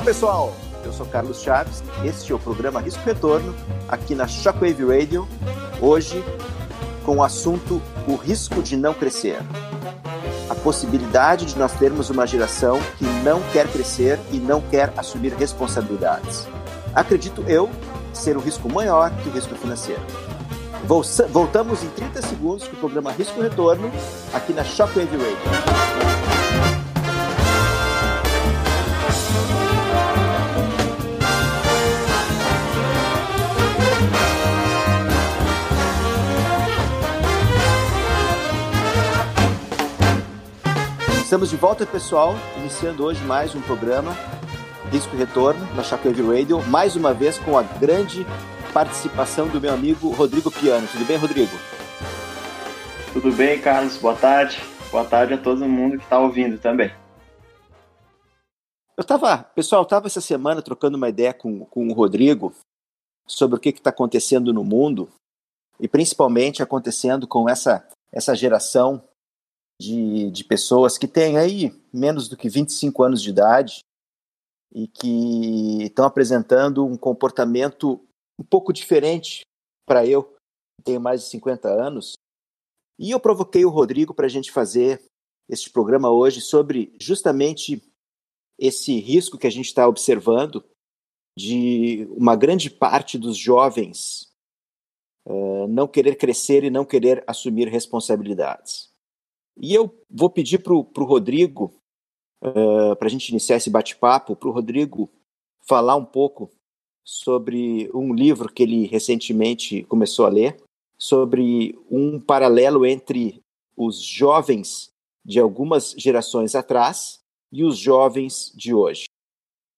Olá pessoal, eu sou Carlos Chaves, este é o programa Risco Retorno aqui na Shockwave Radio, hoje com o assunto o risco de não crescer. A possibilidade de nós termos uma geração que não quer crescer e não quer assumir responsabilidades. Acredito eu ser um risco maior que o risco financeiro. Voltamos em 30 segundos com o programa Risco Retorno aqui na Shockwave Radio. Estamos de volta, pessoal, iniciando hoje mais um programa Risco Retorno na Shockwave Radio, mais uma vez com a grande participação do meu amigo Rodrigo Piano. Tudo bem, Rodrigo? Tudo bem, Carlos. Boa tarde. Boa tarde a todo mundo que está ouvindo também. Eu estava, pessoal, estava essa semana trocando uma ideia com, com o Rodrigo sobre o que está acontecendo no mundo e principalmente acontecendo com essa, essa geração de, de pessoas que têm aí menos do que 25 anos de idade e que estão apresentando um comportamento um pouco diferente para eu, que tenho mais de 50 anos. E eu provoquei o Rodrigo para a gente fazer este programa hoje sobre justamente esse risco que a gente está observando de uma grande parte dos jovens uh, não querer crescer e não querer assumir responsabilidades. E eu vou pedir para o Rodrigo, uh, para a gente iniciar esse bate-papo, para o Rodrigo falar um pouco sobre um livro que ele recentemente começou a ler, sobre um paralelo entre os jovens de algumas gerações atrás e os jovens de hoje.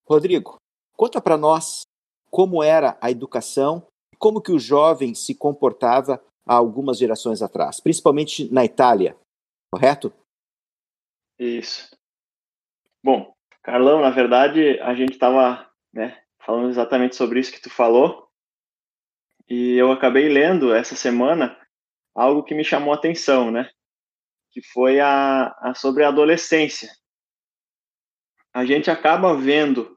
Rodrigo, conta para nós como era a educação e como que o jovem se comportava há algumas gerações atrás, principalmente na Itália, correto? Isso. Bom, Carlão, na verdade, a gente estava né, falando exatamente sobre isso que tu falou, e eu acabei lendo essa semana algo que me chamou a atenção, né? Que foi a, a sobre a adolescência. A gente acaba vendo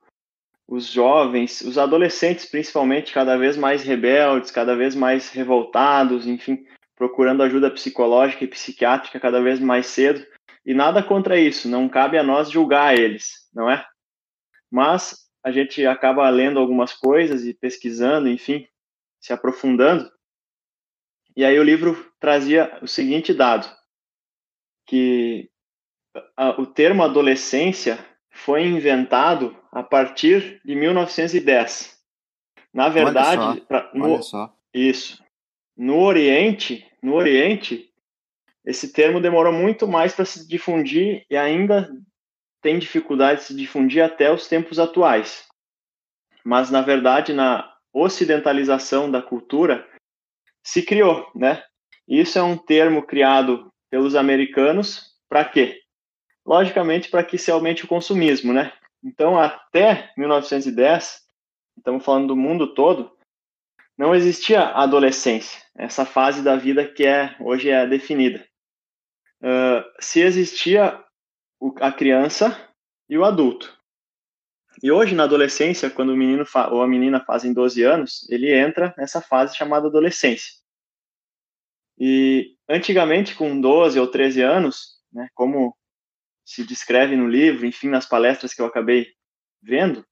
os jovens, os adolescentes principalmente, cada vez mais rebeldes, cada vez mais revoltados, enfim, procurando ajuda psicológica e psiquiátrica cada vez mais cedo. E nada contra isso, não cabe a nós julgar eles, não é? Mas a gente acaba lendo algumas coisas e pesquisando, enfim, se aprofundando. E aí o livro trazia o seguinte dado, que o termo adolescência foi inventado a partir de 1910. Na verdade, olha só, pra, no, olha só. isso. No Oriente, no Oriente, esse termo demorou muito mais para se difundir e ainda tem dificuldade de se difundir até os tempos atuais. Mas na verdade, na ocidentalização da cultura, se criou, né? Isso é um termo criado pelos americanos para quê? Logicamente para que se aumente o consumismo, né? Então, até 1910, estamos falando do mundo todo, não existia adolescência, essa fase da vida que é hoje é definida. Uh, se existia a criança e o adulto. E hoje, na adolescência, quando o menino ou a menina fazem 12 anos, ele entra nessa fase chamada adolescência. E antigamente, com 12 ou 13 anos, né, como se descreve no livro, enfim, nas palestras que eu acabei vendo,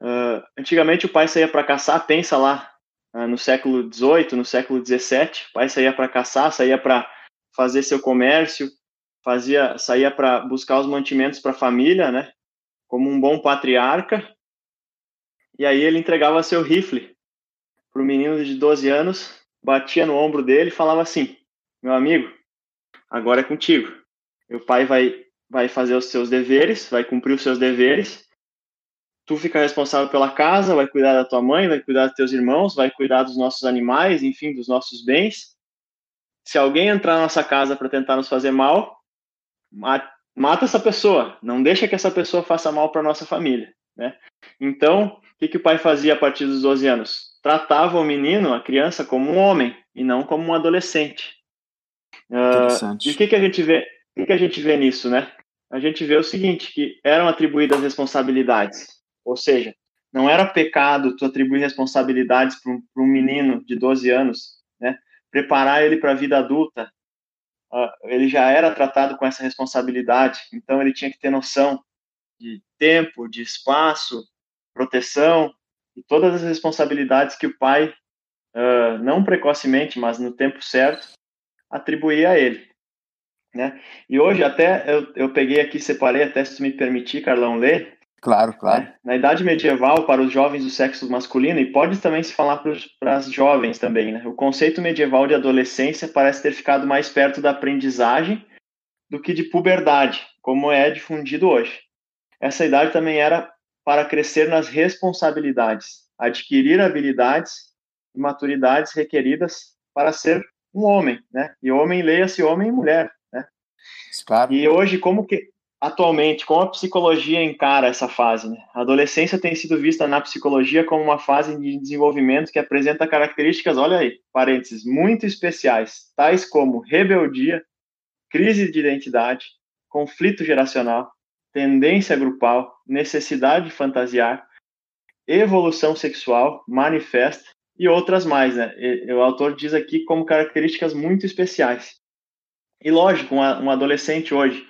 Uh, antigamente o pai saía para caçar, pensa lá uh, no século XVIII, no século XVII, o pai saía para caçar, saía para fazer seu comércio, fazia, saía para buscar os mantimentos para a família, né? Como um bom patriarca. E aí ele entregava seu rifle para o menino de 12 anos, batia no ombro dele e falava assim: "Meu amigo, agora é contigo. O pai vai vai fazer os seus deveres, vai cumprir os seus deveres tu fica responsável pela casa, vai cuidar da tua mãe, vai cuidar dos teus irmãos, vai cuidar dos nossos animais, enfim, dos nossos bens. Se alguém entrar na nossa casa para tentar nos fazer mal, mata essa pessoa, não deixa que essa pessoa faça mal para nossa família, né? Então, o que, que o pai fazia a partir dos 12 anos? Tratava o menino, a criança, como um homem e não como um adolescente. Uh, e o que, que a gente vê? O que, que a gente vê nisso, né? a gente vê o seguinte, que eram atribuídas responsabilidades, ou seja, não era pecado tu atribuir responsabilidades para um, um, menino de 12 anos, né? Preparar ele para a vida adulta, uh, ele já era tratado com essa responsabilidade, então ele tinha que ter noção de tempo, de espaço, proteção e todas as responsabilidades que o pai, uh, não precocemente, mas no tempo certo, atribuía a ele. Né? E hoje até eu, eu peguei aqui, separei, até se tu me permitir, Carlão, ler. Claro, claro. Né? Na idade medieval, para os jovens do sexo masculino, e pode também se falar para as jovens também, né? o conceito medieval de adolescência parece ter ficado mais perto da aprendizagem do que de puberdade, como é difundido hoje. Essa idade também era para crescer nas responsabilidades, adquirir habilidades e maturidades requeridas para ser um homem, né? E homem, leia-se homem e mulher, né? Claro. E hoje, como que, atualmente, como a psicologia encara essa fase, né? A adolescência tem sido vista na psicologia como uma fase de desenvolvimento que apresenta características, olha aí, parênteses, muito especiais, tais como rebeldia, crise de identidade, conflito geracional, tendência grupal, necessidade de fantasiar, evolução sexual, manifesta e outras mais, né? O autor diz aqui como características muito especiais. E lógico, um adolescente hoje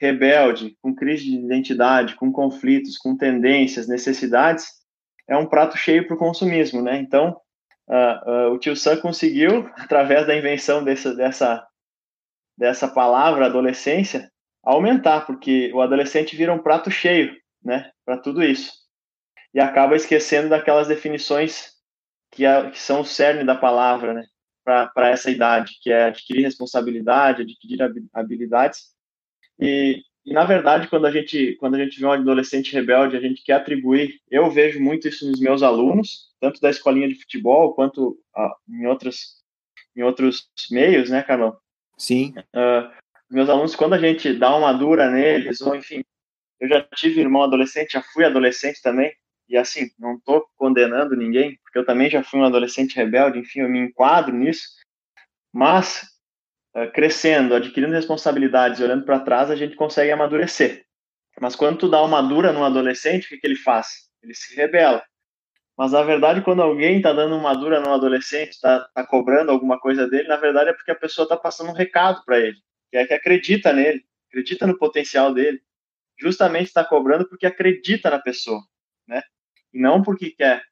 rebelde, com crise de identidade, com conflitos, com tendências, necessidades, é um prato cheio para o consumismo, né? Então, uh, uh, o tio Sam conseguiu, através da invenção dessa, dessa, dessa palavra adolescência, aumentar, porque o adolescente vira um prato cheio, né, para tudo isso. E acaba esquecendo daquelas definições que, que são o cerne da palavra, né, para essa idade, que é adquirir responsabilidade, adquirir habilidades. E, e, na verdade, quando a gente quando a gente vê um adolescente rebelde, a gente quer atribuir. Eu vejo muito isso nos meus alunos, tanto da escolinha de futebol quanto ah, em outros em outros meios, né, Carlão? Sim. Uh, meus alunos, quando a gente dá uma dura neles, ou enfim, eu já tive irmão adolescente, já fui adolescente também, e assim, não estou condenando ninguém, porque eu também já fui um adolescente rebelde, enfim, eu me enquadro nisso, mas crescendo, adquirindo responsabilidades e olhando para trás, a gente consegue amadurecer. Mas quando tu dá uma dura num adolescente, o que, que ele faz? Ele se rebela. Mas na verdade, quando alguém está dando uma dura num adolescente, está tá cobrando alguma coisa dele, na verdade é porque a pessoa está passando um recado para ele que é que acredita nele, acredita no potencial dele, justamente está cobrando porque acredita na pessoa, né? E não porque quer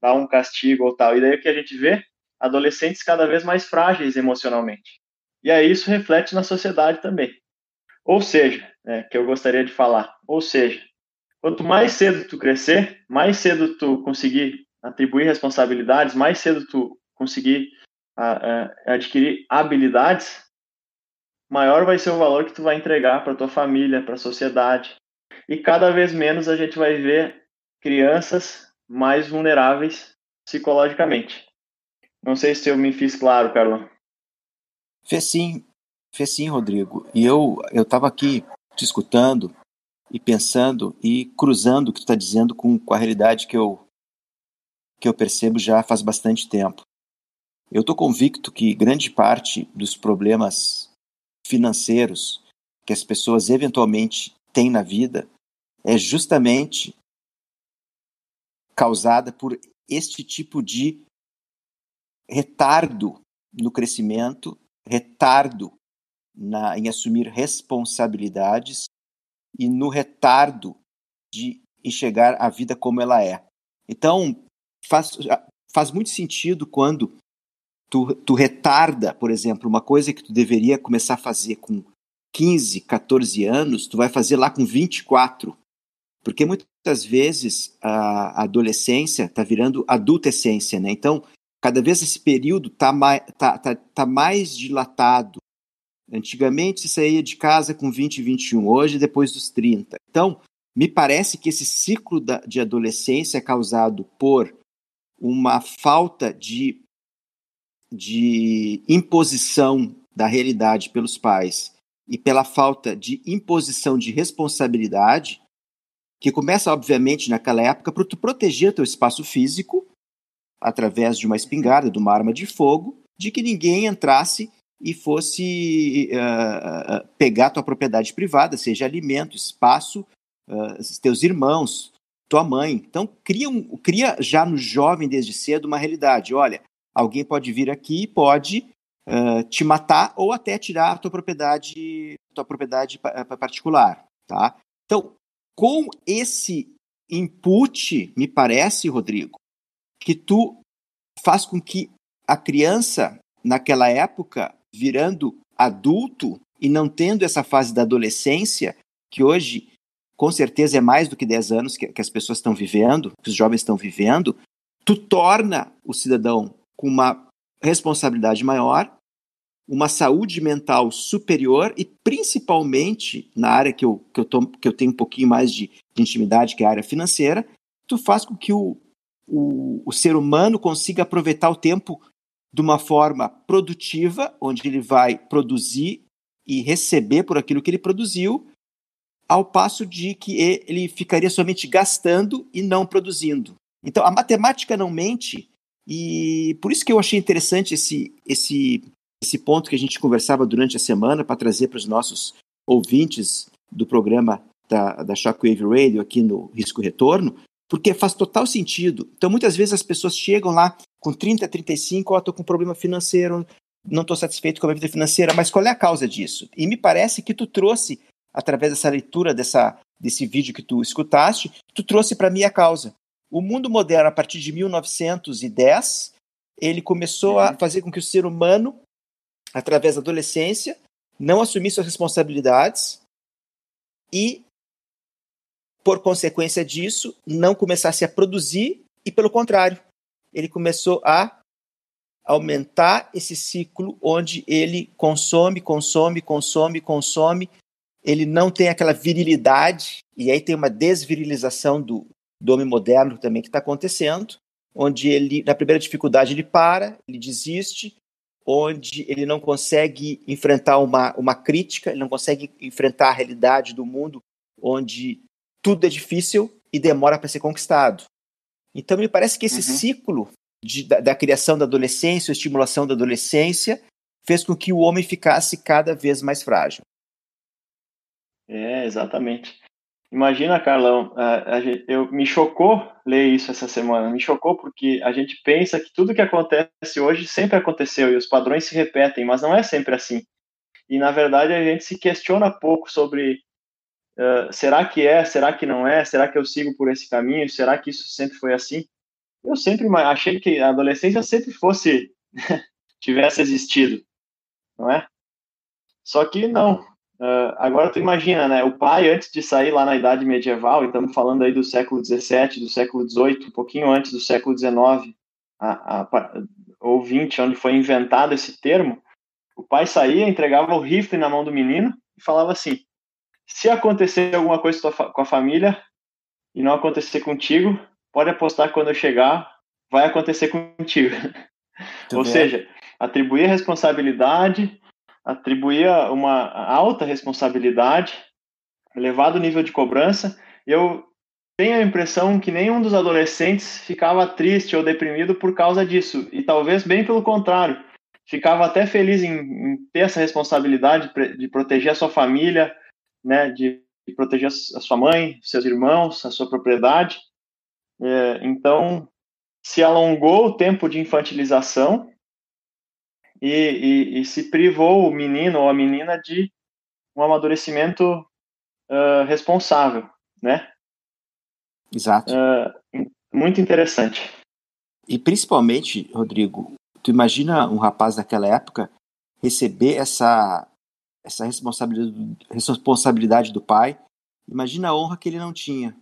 dar um castigo ou tal. E daí o que a gente vê? Adolescentes cada vez mais frágeis emocionalmente. E aí isso reflete na sociedade também. Ou seja, né, que eu gostaria de falar, ou seja, quanto mais cedo tu crescer, mais cedo tu conseguir atribuir responsabilidades, mais cedo tu conseguir uh, uh, adquirir habilidades, maior vai ser o valor que tu vai entregar para tua família, para a sociedade. E cada vez menos a gente vai ver crianças mais vulneráveis psicologicamente. Não sei se eu me fiz claro, Carlão. Fez sim, fez sim, Rodrigo. E eu eu estava aqui te escutando e pensando e cruzando o que tu está dizendo com, com a realidade que eu que eu percebo já faz bastante tempo. Eu estou convicto que grande parte dos problemas financeiros que as pessoas eventualmente têm na vida é justamente causada por este tipo de retardo no crescimento, retardo na, em assumir responsabilidades e no retardo de enxergar a vida como ela é. Então, faz, faz muito sentido quando tu, tu retarda, por exemplo, uma coisa que tu deveria começar a fazer com 15, 14 anos, tu vai fazer lá com 24. Porque muitas vezes a adolescência está virando adultescência, né? Então, cada vez esse período está mais, tá, tá, tá mais dilatado. Antigamente se saía de casa com 20, 21, hoje depois dos 30. Então, me parece que esse ciclo da, de adolescência é causado por uma falta de de imposição da realidade pelos pais e pela falta de imposição de responsabilidade, que começa, obviamente, naquela época, para tu proteger teu espaço físico, através de uma espingarda, de uma arma de fogo, de que ninguém entrasse e fosse uh, pegar tua propriedade privada, seja alimento, espaço, uh, teus irmãos, tua mãe. Então, cria, um, cria já no jovem desde cedo uma realidade. Olha, alguém pode vir aqui e pode uh, te matar ou até tirar a tua propriedade, tua propriedade particular, tá? Então, com esse input, me parece, Rodrigo, que tu faz com que a criança, naquela época, virando adulto e não tendo essa fase da adolescência, que hoje com certeza é mais do que 10 anos que, que as pessoas estão vivendo, que os jovens estão vivendo, tu torna o cidadão com uma responsabilidade maior, uma saúde mental superior e principalmente na área que eu, que eu, tô, que eu tenho um pouquinho mais de, de intimidade, que é a área financeira, tu faz com que o, o, o ser humano consiga aproveitar o tempo de uma forma produtiva, onde ele vai produzir e receber por aquilo que ele produziu, ao passo de que ele ficaria somente gastando e não produzindo. Então, a matemática não mente, e por isso que eu achei interessante esse, esse, esse ponto que a gente conversava durante a semana para trazer para os nossos ouvintes do programa da, da Shockwave Radio aqui no Risco Retorno, porque faz total sentido. Então, muitas vezes as pessoas chegam lá com 30, 35, ó, oh, estou com um problema financeiro, não estou satisfeito com a minha vida financeira, mas qual é a causa disso? E me parece que tu trouxe através dessa leitura dessa, desse vídeo que tu escutaste, tu trouxe para mim a causa. O mundo moderno, a partir de 1910, ele começou uhum. a fazer com que o ser humano, através da adolescência, não assumisse suas responsabilidades e, por consequência disso, não começasse a produzir e, pelo contrário, ele começou a aumentar esse ciclo onde ele consome, consome, consome, consome. Ele não tem aquela virilidade, e aí tem uma desvirilização do, do homem moderno também que está acontecendo, onde ele, na primeira dificuldade, ele para, ele desiste, onde ele não consegue enfrentar uma, uma crítica, ele não consegue enfrentar a realidade do mundo, onde tudo é difícil e demora para ser conquistado. Então, me parece que esse uhum. ciclo de, da, da, criação da adolescência, estimulação da adolescência, fez com que o homem ficasse cada vez mais frágil. É, exatamente. Imagina, Carlão, a, a eu me chocou ler isso essa semana. Me chocou porque a gente pensa que tudo que acontece hoje sempre aconteceu e os padrões se repetem, mas não é sempre assim. E na verdade a gente se questiona pouco sobre uh, será que é, será que não é, será que eu sigo por esse caminho, será que isso sempre foi assim? Eu sempre achei que a adolescência sempre fosse tivesse existido, não é? Só que não, Uh, agora tu imagina, né? O pai, antes de sair lá na Idade Medieval, estamos falando aí do século XVII, do século XVIII, um pouquinho antes do século XIX, a, a, ou XX, onde foi inventado esse termo, o pai saía, entregava o rifle na mão do menino e falava assim: se acontecer alguma coisa com a família e não acontecer contigo, pode apostar que quando eu chegar, vai acontecer contigo. Ou bem. seja, atribuir responsabilidade atribuía uma alta responsabilidade, elevado nível de cobrança. Eu tenho a impressão que nenhum dos adolescentes ficava triste ou deprimido por causa disso, e talvez bem pelo contrário, ficava até feliz em, em ter essa responsabilidade de proteger a sua família, né, de, de proteger a sua mãe, seus irmãos, a sua propriedade. É, então, se alongou o tempo de infantilização e, e, e, se privou o menino ou a menina de um amadurecimento uh, responsável, né? Exato. Uh, muito interessante. E principalmente, Rodrigo, tu imagina um rapaz daquela época receber essa essa responsabilidade, responsabilidade do pai. Imagina a honra que ele não tinha.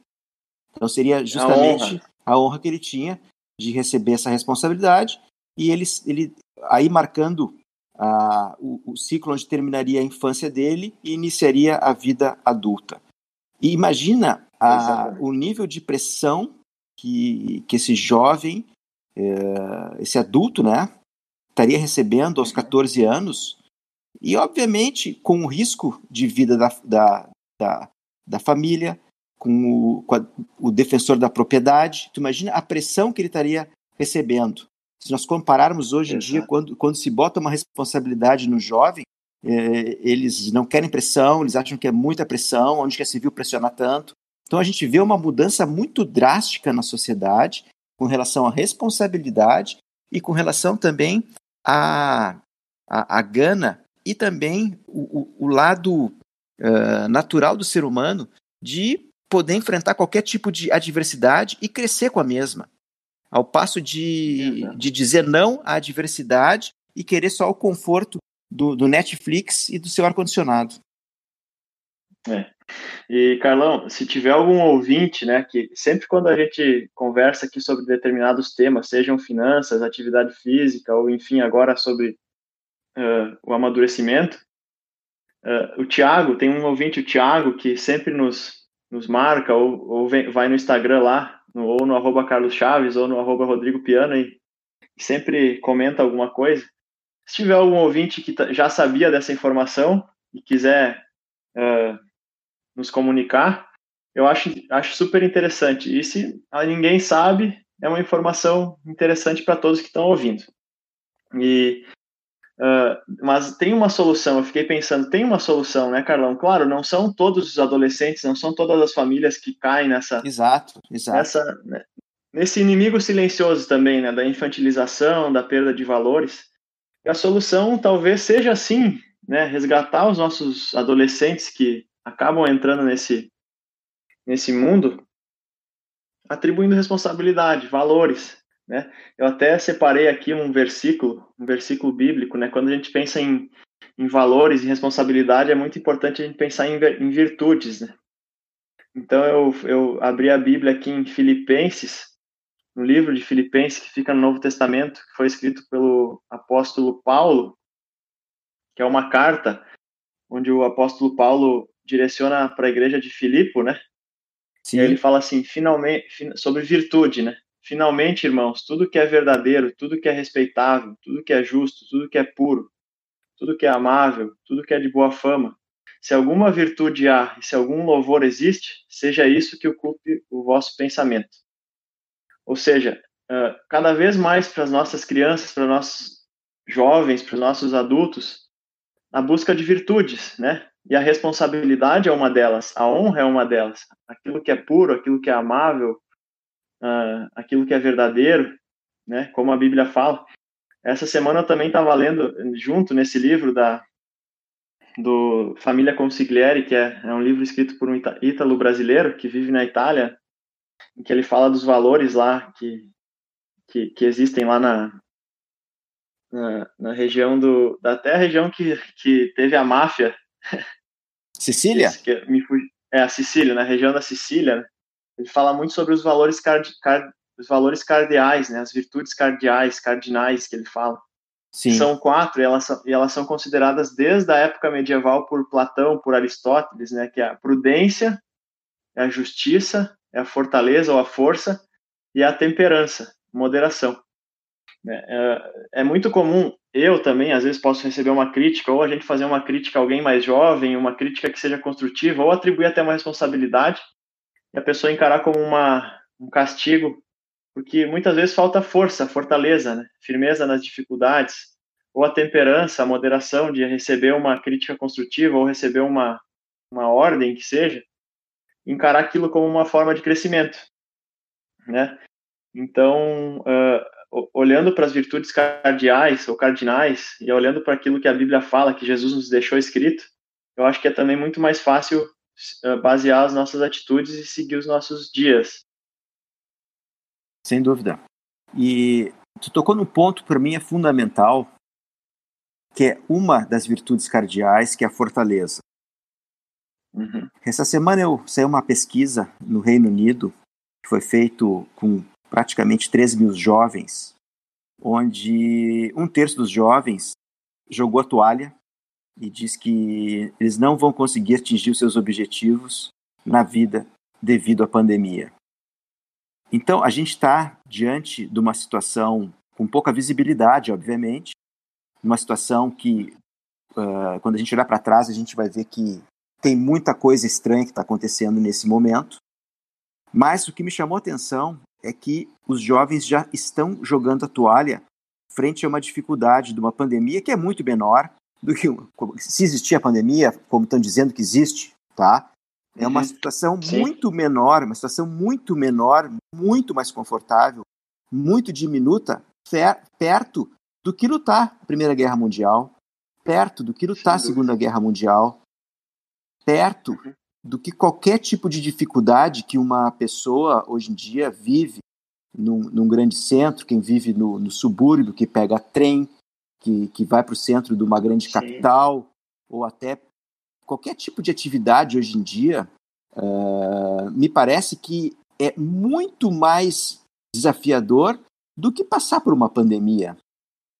Então seria justamente a honra, a honra que ele tinha de receber essa responsabilidade e ele, ele aí marcando uh, o, o, ciclo onde terminaria a infância dele e iniciaria a vida adulta. E imagina a, o nível de pressão que, que esse jovem, uh, esse adulto, né, estaria recebendo aos 14 anos, e obviamente com o risco de vida da, da, da, da família, com, o, com a, o defensor da propriedade. Tu imagina a pressão que ele estaria recebendo. Se nós compararmos hoje Exato. em dia, quando, quando se bota uma responsabilidade no jovem, é, eles não querem pressão, eles acham que é muita pressão, onde já se viu pressionar tanto. Então a gente vê uma mudança muito drástica na sociedade com relação à responsabilidade e com relação também à, à, à gana e também o, o, lado uh, natural do ser humano de poder enfrentar qualquer tipo de adversidade e crescer com a mesma. Ao passo de, de dizer não à adversidade e querer só o conforto do, do Netflix e do seu ar-condicionado. É. E, Carlão, se tiver algum ouvinte, né, que sempre quando a gente conversa aqui sobre determinados temas, sejam finanças, atividade física, ou enfim, agora sobre uh, o amadurecimento, uh, o Tiago, tem um ouvinte, o Tiago, que sempre nos, nos marca, ou, ou vem, vai no Instagram lá, no, ou no arroba Carlos Chaves, ou no arroba Rodrigo Piana, e sempre comenta alguma coisa. Se tiver algum ouvinte que já sabia dessa informação e quiser uh, nos comunicar, eu acho, acho super interessante. E se ninguém sabe, é uma informação interessante para todos que estão ouvindo. E, uh, mas tem uma solução, eu fiquei pensando, tem uma solução, né, Carlão? Claro, não são todos os adolescentes, não são todas as famílias que caem nessa. Exato, exato. Nessa, né, nesse inimigo silencioso também, né, da infantilização, da perda de valores. E a solução talvez seja assim, né, resgatar os nossos adolescentes que acabam entrando nesse, nesse mundo atribuindo responsabilidade, valores, né? Eu até separei aqui um versículo, um versículo bíblico, né? Quando a gente pensa em, em valores e responsabilidade, é muito importante a gente pensar em, em virtudes, né? Então eu, eu abri a Bíblia aqui em Filipenses, no livro de Filipenses que fica no Novo Testamento, que foi escrito pelo apóstolo Paulo, que é uma carta onde o apóstolo Paulo direciona para a igreja de Filipe, né? Sim. E ele fala assim, finalmente, sobre virtude, né? Finalmente, irmãos, tudo que é verdadeiro, tudo que é respeitável, tudo que é justo, tudo que é puro, tudo que é amável, tudo que é de boa fama, se alguma virtude há e se algum louvor existe, seja isso que ocupe o vosso pensamento. Ou seja, cada vez mais para as nossas crianças, para os nossos jovens, para os nossos adultos, a busca de virtudes, né? E a responsabilidade é uma delas, a honra é uma delas. Aquilo que é puro, aquilo que é amável, uh, aquilo que é verdadeiro, né? Como a Bíblia fala. Essa semana eu também estava lendo junto nesse livro da do Família Consigliere, que é, é um livro escrito por um ítalo brasileiro que vive na Itália, em que ele fala dos valores lá que, que, que existem lá na, na, na, região do da até a região que, que teve a máfia Sicília? Me É, a Sicília, na região da Sicília, né? Ele fala muito sobre os valores, card... Card... os valores cardeais, né? as virtudes cardeais, cardinais que ele fala. Sim. São quatro e elas são, e elas são consideradas desde a época medieval por Platão, por Aristóteles, né? que é a prudência, é a justiça, é a fortaleza ou a força e a temperança, moderação. É, é, é muito comum eu também, às vezes, posso receber uma crítica, ou a gente fazer uma crítica a alguém mais jovem, uma crítica que seja construtiva, ou atribuir até uma responsabilidade, e a pessoa encarar como uma, um castigo, porque muitas vezes falta força, fortaleza, né? firmeza nas dificuldades, ou a temperança, a moderação de receber uma crítica construtiva, ou receber uma, uma ordem que seja, encarar aquilo como uma forma de crescimento, né? Então, uh, olhando para as virtudes cardeais ou cardinais e olhando para aquilo que a Bíblia fala, que Jesus nos deixou escrito, eu acho que é também muito mais fácil basear as nossas atitudes e seguir os nossos dias. Sem dúvida. E tu tocou num ponto para mim é fundamental, que é uma das virtudes cardeais, que é a fortaleza. Uhum. Essa semana eu saiu uma pesquisa no Reino Unido que foi feito com praticamente 3 mil jovens, onde um terço dos jovens jogou a toalha e diz que eles não vão conseguir atingir os seus objetivos na vida devido à pandemia. Então, a gente está diante de uma situação com pouca visibilidade, obviamente, uma situação que, uh, quando a gente olhar para trás, a gente vai ver que tem muita coisa estranha que está acontecendo nesse momento. Mas o que me chamou a atenção é que os jovens já estão jogando a toalha frente a uma dificuldade de uma pandemia que é muito menor do que se existia a pandemia, como estão dizendo que existe, tá? É uma uhum. situação Sim. muito menor, uma situação muito menor, muito mais confortável, muito diminuta, perto do que lutar a Primeira Guerra Mundial, perto do que lutar a Segunda Guerra Mundial, perto uhum. do que qualquer tipo de dificuldade que uma pessoa hoje em dia vive num, num grande centro, quem vive no, no, subúrbio, que pega trem, que, que vai para o centro de uma grande Sim. capital, ou até qualquer tipo de atividade hoje em dia, uh, me parece que é muito mais desafiador do que passar por uma pandemia,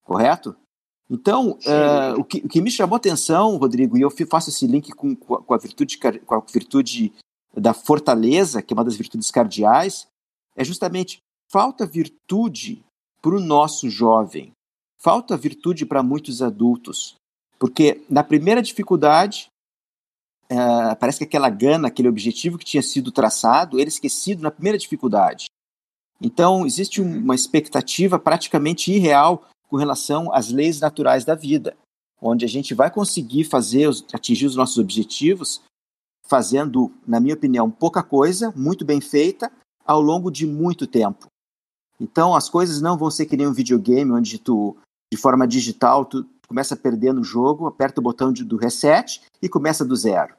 correto? Então, uh, o, que, o, que, me chamou atenção, Rodrigo, e eu faço esse link com, com, a virtude, com a virtude da fortaleza, que é uma das virtudes cardeais, é justamente falta virtude para o nosso jovem, falta virtude para muitos adultos, porque na primeira dificuldade, uh, parece que aquela gana, aquele objetivo que tinha sido traçado, ele esquecido na primeira dificuldade. Então, existe uma expectativa praticamente irreal com relação às leis naturais da vida, onde a gente vai conseguir fazer, atingir os nossos objetivos, fazendo, na minha opinião, pouca coisa, muito bem feita, ao longo de muito tempo. Então, as coisas não vão ser que nem um videogame, onde tu, de forma digital, tu começa a perder no jogo, aperta o botão de, do reset e começa do zero.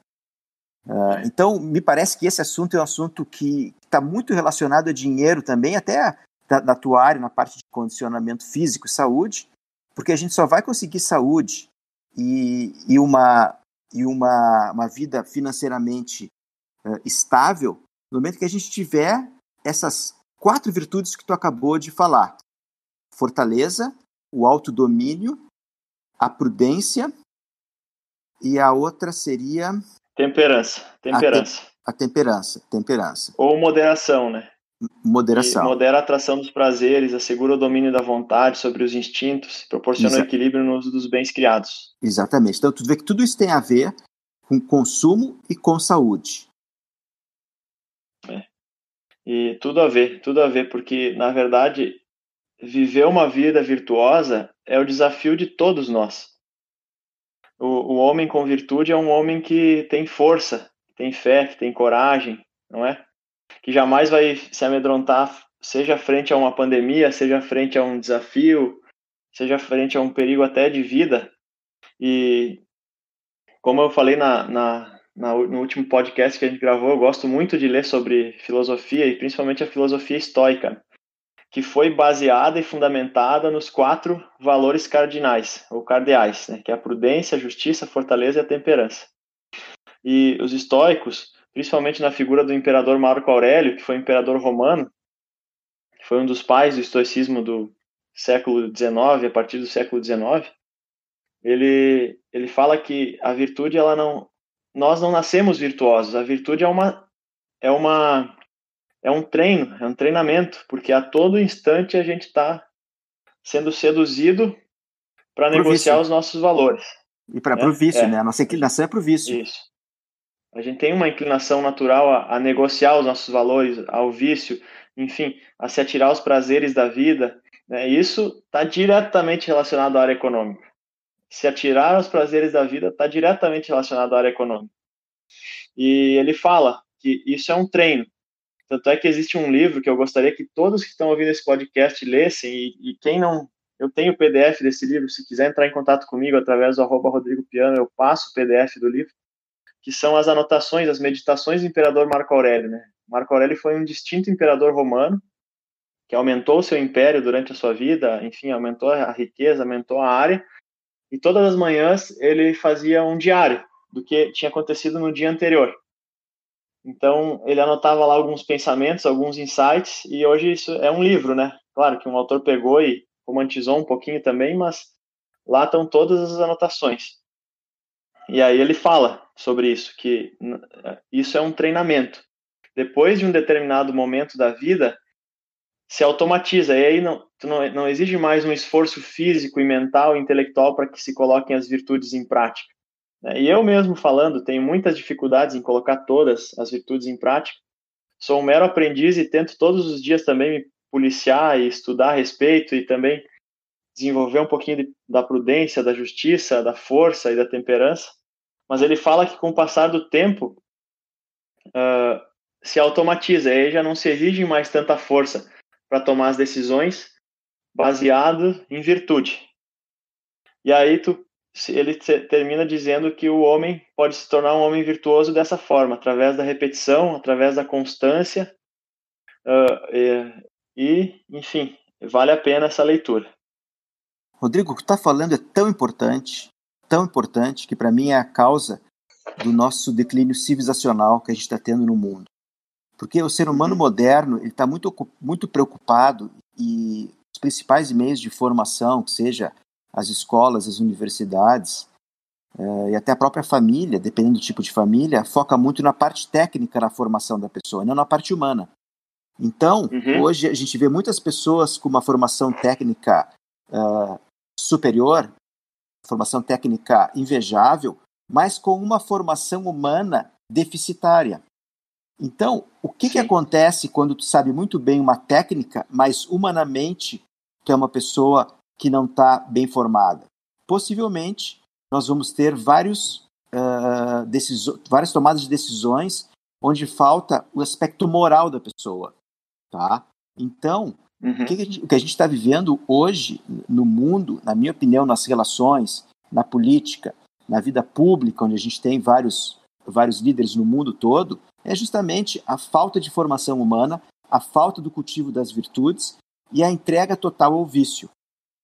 Uh, então, me parece que esse assunto é um assunto que está muito relacionado a dinheiro também, até da, da tua área na parte de condicionamento físico e saúde, porque a gente só vai conseguir saúde e, e, uma, e uma, uma vida financeiramente uh, estável no momento que a gente tiver essas quatro virtudes que tu acabou de falar: fortaleza, o autodomínio, a prudência e a outra seria temperança, temperança. A, te, a temperança, temperança. Ou moderação, né? Moderação. modera a atração dos prazeres, assegura o domínio da vontade sobre os instintos, proporciona Exa o equilíbrio no uso dos bens criados. Exatamente. Então, tu vê que tudo isso tem a ver com consumo e com saúde. É. E tudo a ver, tudo a ver, porque, na verdade, viver uma vida virtuosa é o desafio de todos nós. O, o homem com virtude é um homem que tem força, tem fé, que tem coragem, não é? que jamais vai se amedrontar, seja frente a uma pandemia, seja frente a um desafio, seja frente a um perigo até de vida. E como eu falei na, na, na, no último podcast que a gente gravou, eu gosto muito de ler sobre filosofia e principalmente a filosofia estoica, que foi baseada e fundamentada nos quatro valores cardinais, ou cardeais, né, que é a prudência, a justiça, a fortaleza e a temperança. E os estoicos, principalmente na figura do imperador Marco Aurélio, que foi imperador romano, que foi um dos pais do estoicismo do século XIX, a partir do século XIX, ele, ele fala que a virtude, ela não, nós não nascemos virtuosos, a virtude é uma, é uma, é um treino, é um treinamento, porque a todo instante a gente está sendo seduzido para negociar vício. os nossos valores. E para o vício, é. né? A nossa inclinação é para o vício. Isso. A gente tem uma inclinação natural a, a negociar os nossos valores, ao vício, enfim, a se atirar aos prazeres da vida. Né? Isso está diretamente relacionado à área econômica. Se atirar aos prazeres da vida está diretamente relacionado à área econômica. E ele fala que isso é um treino. Tanto é que existe um livro que eu gostaria que todos que estão ouvindo esse podcast lessem, e, e quem não. Eu tenho o PDF desse livro, se quiser entrar em contato comigo através do arroba Rodrigo Piano, eu passo o PDF do livro que são as anotações, as meditações do imperador Marco Aurélio. Né? Marco Aurélio foi um distinto imperador romano que aumentou o seu império durante a sua vida, enfim, aumentou a riqueza, aumentou a área, e todas as manhãs ele fazia um diário do que tinha acontecido no dia anterior. Então, ele anotava lá alguns pensamentos, alguns insights, e hoje isso é um livro, né? Claro que um autor pegou e romantizou um pouquinho também, mas lá estão todas as anotações. E aí ele fala sobre isso, que isso é um treinamento. Depois de um determinado momento da vida, se automatiza. E aí não, não, não exige mais um esforço físico e mental intelectual para que se coloquem as virtudes em prática. Né? E eu mesmo falando, tenho muitas dificuldades em colocar todas as virtudes em prática, sou um mero aprendiz e tento todos os dias também me policiar e estudar a respeito e também desenvolver um pouquinho de, da prudência, da justiça, da força e da temperança. Mas ele fala que com o passar do tempo uh, se automatiza, aí já não se exige mais tanta força para tomar as decisões baseado em virtude. E aí tu, ele termina dizendo que o homem pode se tornar um homem virtuoso dessa forma, através da repetição, através da constância, uh, e, e, enfim, vale a pena essa leitura. Rodrigo, o que está falando é tão importante, tão importante, que para mim é a causa do nosso declínio civilizacional que a gente está tendo no mundo. Porque o ser humano moderno está muito, muito preocupado e os principais meios de formação, que seja as escolas, as universidades eh, e até a própria família, dependendo do tipo de família, foca muito na parte técnica na formação da pessoa, não na parte humana. Então, uhum. hoje a gente vê muitas pessoas com uma formação técnica uh, superior, formação técnica invejável, mas com uma formação humana deficitária. Então, o que, que acontece quando tu sabe muito bem uma técnica, mas humanamente tu é uma pessoa que não está bem formada? Possivelmente, nós vamos ter vários, uh, várias tomadas de decisões onde falta o aspecto moral da pessoa. Tá? Então, Uhum. O, que, o a gente está vivendo hoje no mundo, na minha opinião, nas relações, na política, na vida pública, onde a gente tem vários, vários líderes no mundo todo, é justamente a falta de formação humana, a falta do cultivo das virtudes e a entrega total ao vício.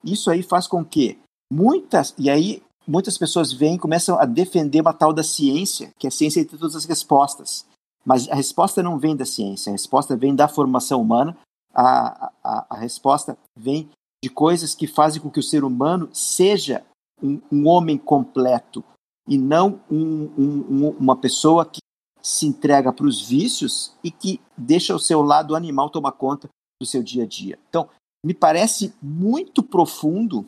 Isso aí faz com que muitas, e aí muitas pessoas vêm e começam a defender uma tal da ciência, que a ciência tem todas as respostas. Mas a resposta não vem da ciência, a resposta vem da formação humana, a, a, a resposta vem de coisas que fazem com que o ser humano seja um, um homem completo e não um, um, uma pessoa que se entrega para os vícios e que deixa o seu lado animal tomar conta do seu dia a dia. Então, me parece muito profundo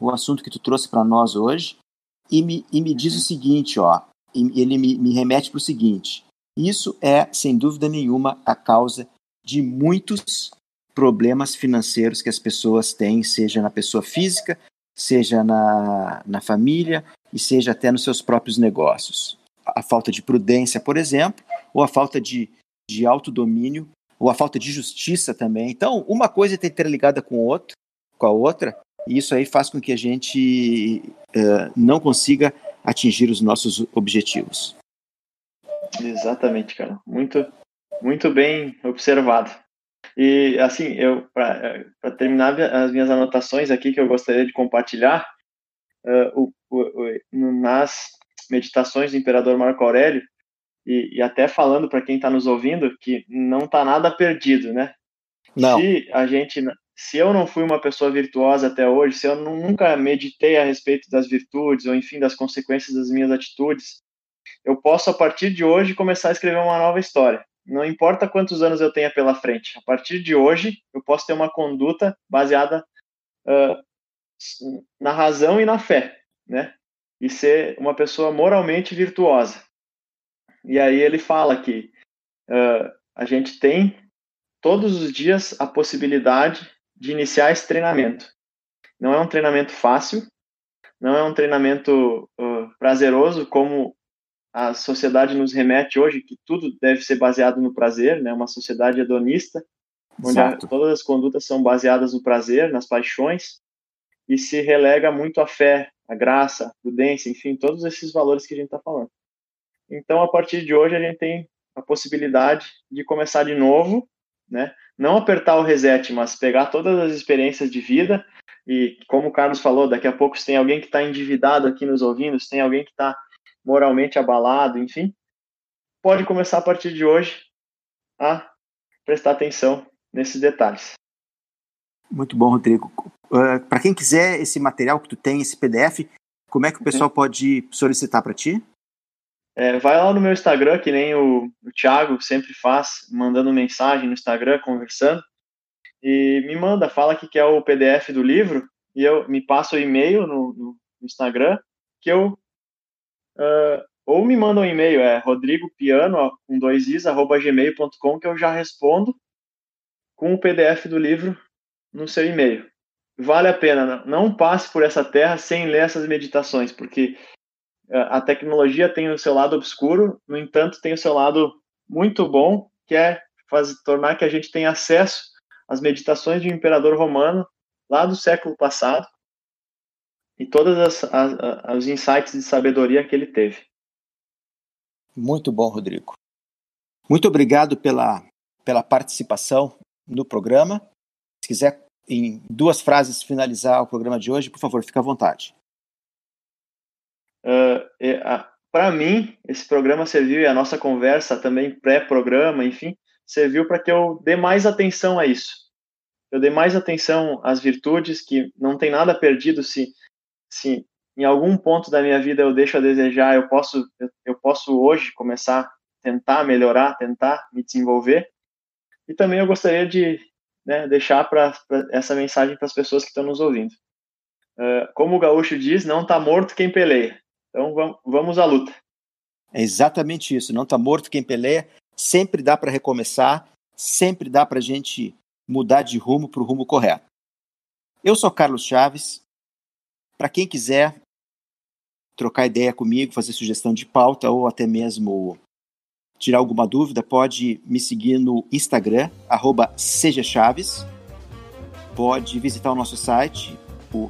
o assunto que tu trouxe para nós hoje e me, e me diz o seguinte, ó, ele me, me remete para o seguinte, isso é, sem dúvida nenhuma, a causa de muitos problemas financeiros que as pessoas têm, seja na pessoa física, seja na, na família e seja até nos seus próprios negócios. A falta de prudência, por exemplo, ou a falta de, de autodomínio, ou a falta de justiça também. Então, uma coisa tem que ter ligada com, outro, com a outra, e isso aí faz com que a gente uh, não consiga atingir os nossos objetivos. Exatamente, cara. Muito, muito bem observado. E, assim, eu para terminar as minhas anotações aqui que eu gostaria de compartilhar, uh, o, o, nas meditações do Imperador Marco Aurélio, e, e até falando para quem está nos ouvindo que não está nada perdido, né? Não. Se a gente, se eu não fui uma pessoa virtuosa até hoje, se eu nunca meditei a respeito das virtudes ou enfim das consequências das minhas atitudes, eu posso a partir de hoje começar a escrever uma nova história não importa quantos anos eu tenha pela frente, a partir de hoje eu posso ter uma conduta baseada uh, na razão e na fé, né? E ser uma pessoa moralmente virtuosa. E aí ele fala que uh, a gente tem todos os dias a possibilidade de iniciar esse treinamento. Não é um treinamento fácil, não é um treinamento uh, prazeroso como a sociedade nos remete hoje que tudo deve ser baseado no prazer, né? Uma sociedade hedonista, onde a, todas as condutas são baseadas no prazer, nas paixões, e se relega muito a fé, a graça, a prudência, enfim, todos esses valores que a gente está falando. Então, a partir de hoje, a gente tem a possibilidade de começar de novo, né? Não apertar o reset, mas pegar todas as experiências de vida e, como o Carlos falou, daqui a pouco se tem alguém que está endividado aqui nos ouvindo, se tem alguém que está moralmente abalado, enfim, pode começar a partir de hoje a prestar atenção nesses detalhes. Muito bom, Rodrigo. Uh, para quem quiser esse material que tu tem, esse PDF, como é que o pessoal uhum. pode solicitar para ti? É, vai lá no meu Instagram, que nem o, o Thiago sempre faz, mandando mensagem no Instagram, conversando, e me manda, fala que quer o PDF do livro, e eu me passo o e-mail no, no Instagram, que eu uh, ou me manda um e-mail, é rodrigopiano, com dois is, arroba gmail.com, que eu já respondo com o PDF do livro no seu e-mail. Vale a pena, não passe por essa terra sem ler essas meditações, porque a tecnologia tem o seu lado obscuro, no entanto, tem o seu lado muito bom, que é fazer, tornar que a gente tenha acesso às meditações de um imperador romano lá do século passado e todos as, as, os insights de sabedoria que ele teve. Muito bom, Rodrigo. Muito obrigado pela, pela participação no programa. Se quiser, em duas frases, finalizar o programa de hoje, por favor, fique à vontade. Uh, para mim, esse programa serviu, e a nossa conversa também, pré-programa, enfim, serviu para que eu dê mais atenção a isso. Eu dê mais atenção às virtudes, que não tem nada perdido se, se em algum ponto da minha vida eu deixo a desejar, eu posso, eu, eu posso hoje começar a tentar melhorar, tentar me desenvolver. E também eu gostaria de né, deixar para essa mensagem para as pessoas que estão nos ouvindo. Uh, como o gaúcho diz, não está morto quem peleia. Então vamos, à luta. É exatamente isso. Não está morto quem peleia. Sempre dá para recomeçar. Sempre dá para a gente mudar de rumo para o rumo correto. Eu sou Carlos Chaves. Para quem quiser trocar ideia comigo, fazer sugestão de pauta ou até mesmo tirar alguma dúvida, pode me seguir no Instagram, sejachaves. Pode visitar o nosso site, o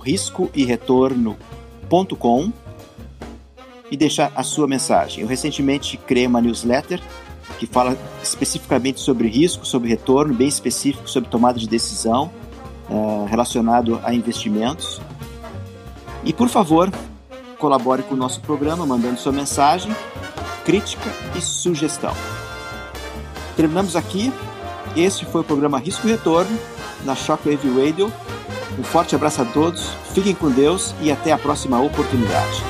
e deixar a sua mensagem. Eu recentemente criei uma newsletter que fala especificamente sobre risco, sobre retorno, bem específico sobre tomada de decisão uh, relacionado a investimentos. E por favor, colabore com o nosso programa mandando sua mensagem, crítica e sugestão. Terminamos aqui. Este foi o programa Risco e Retorno na Shockwave Radio. Um forte abraço a todos, fiquem com Deus e até a próxima oportunidade.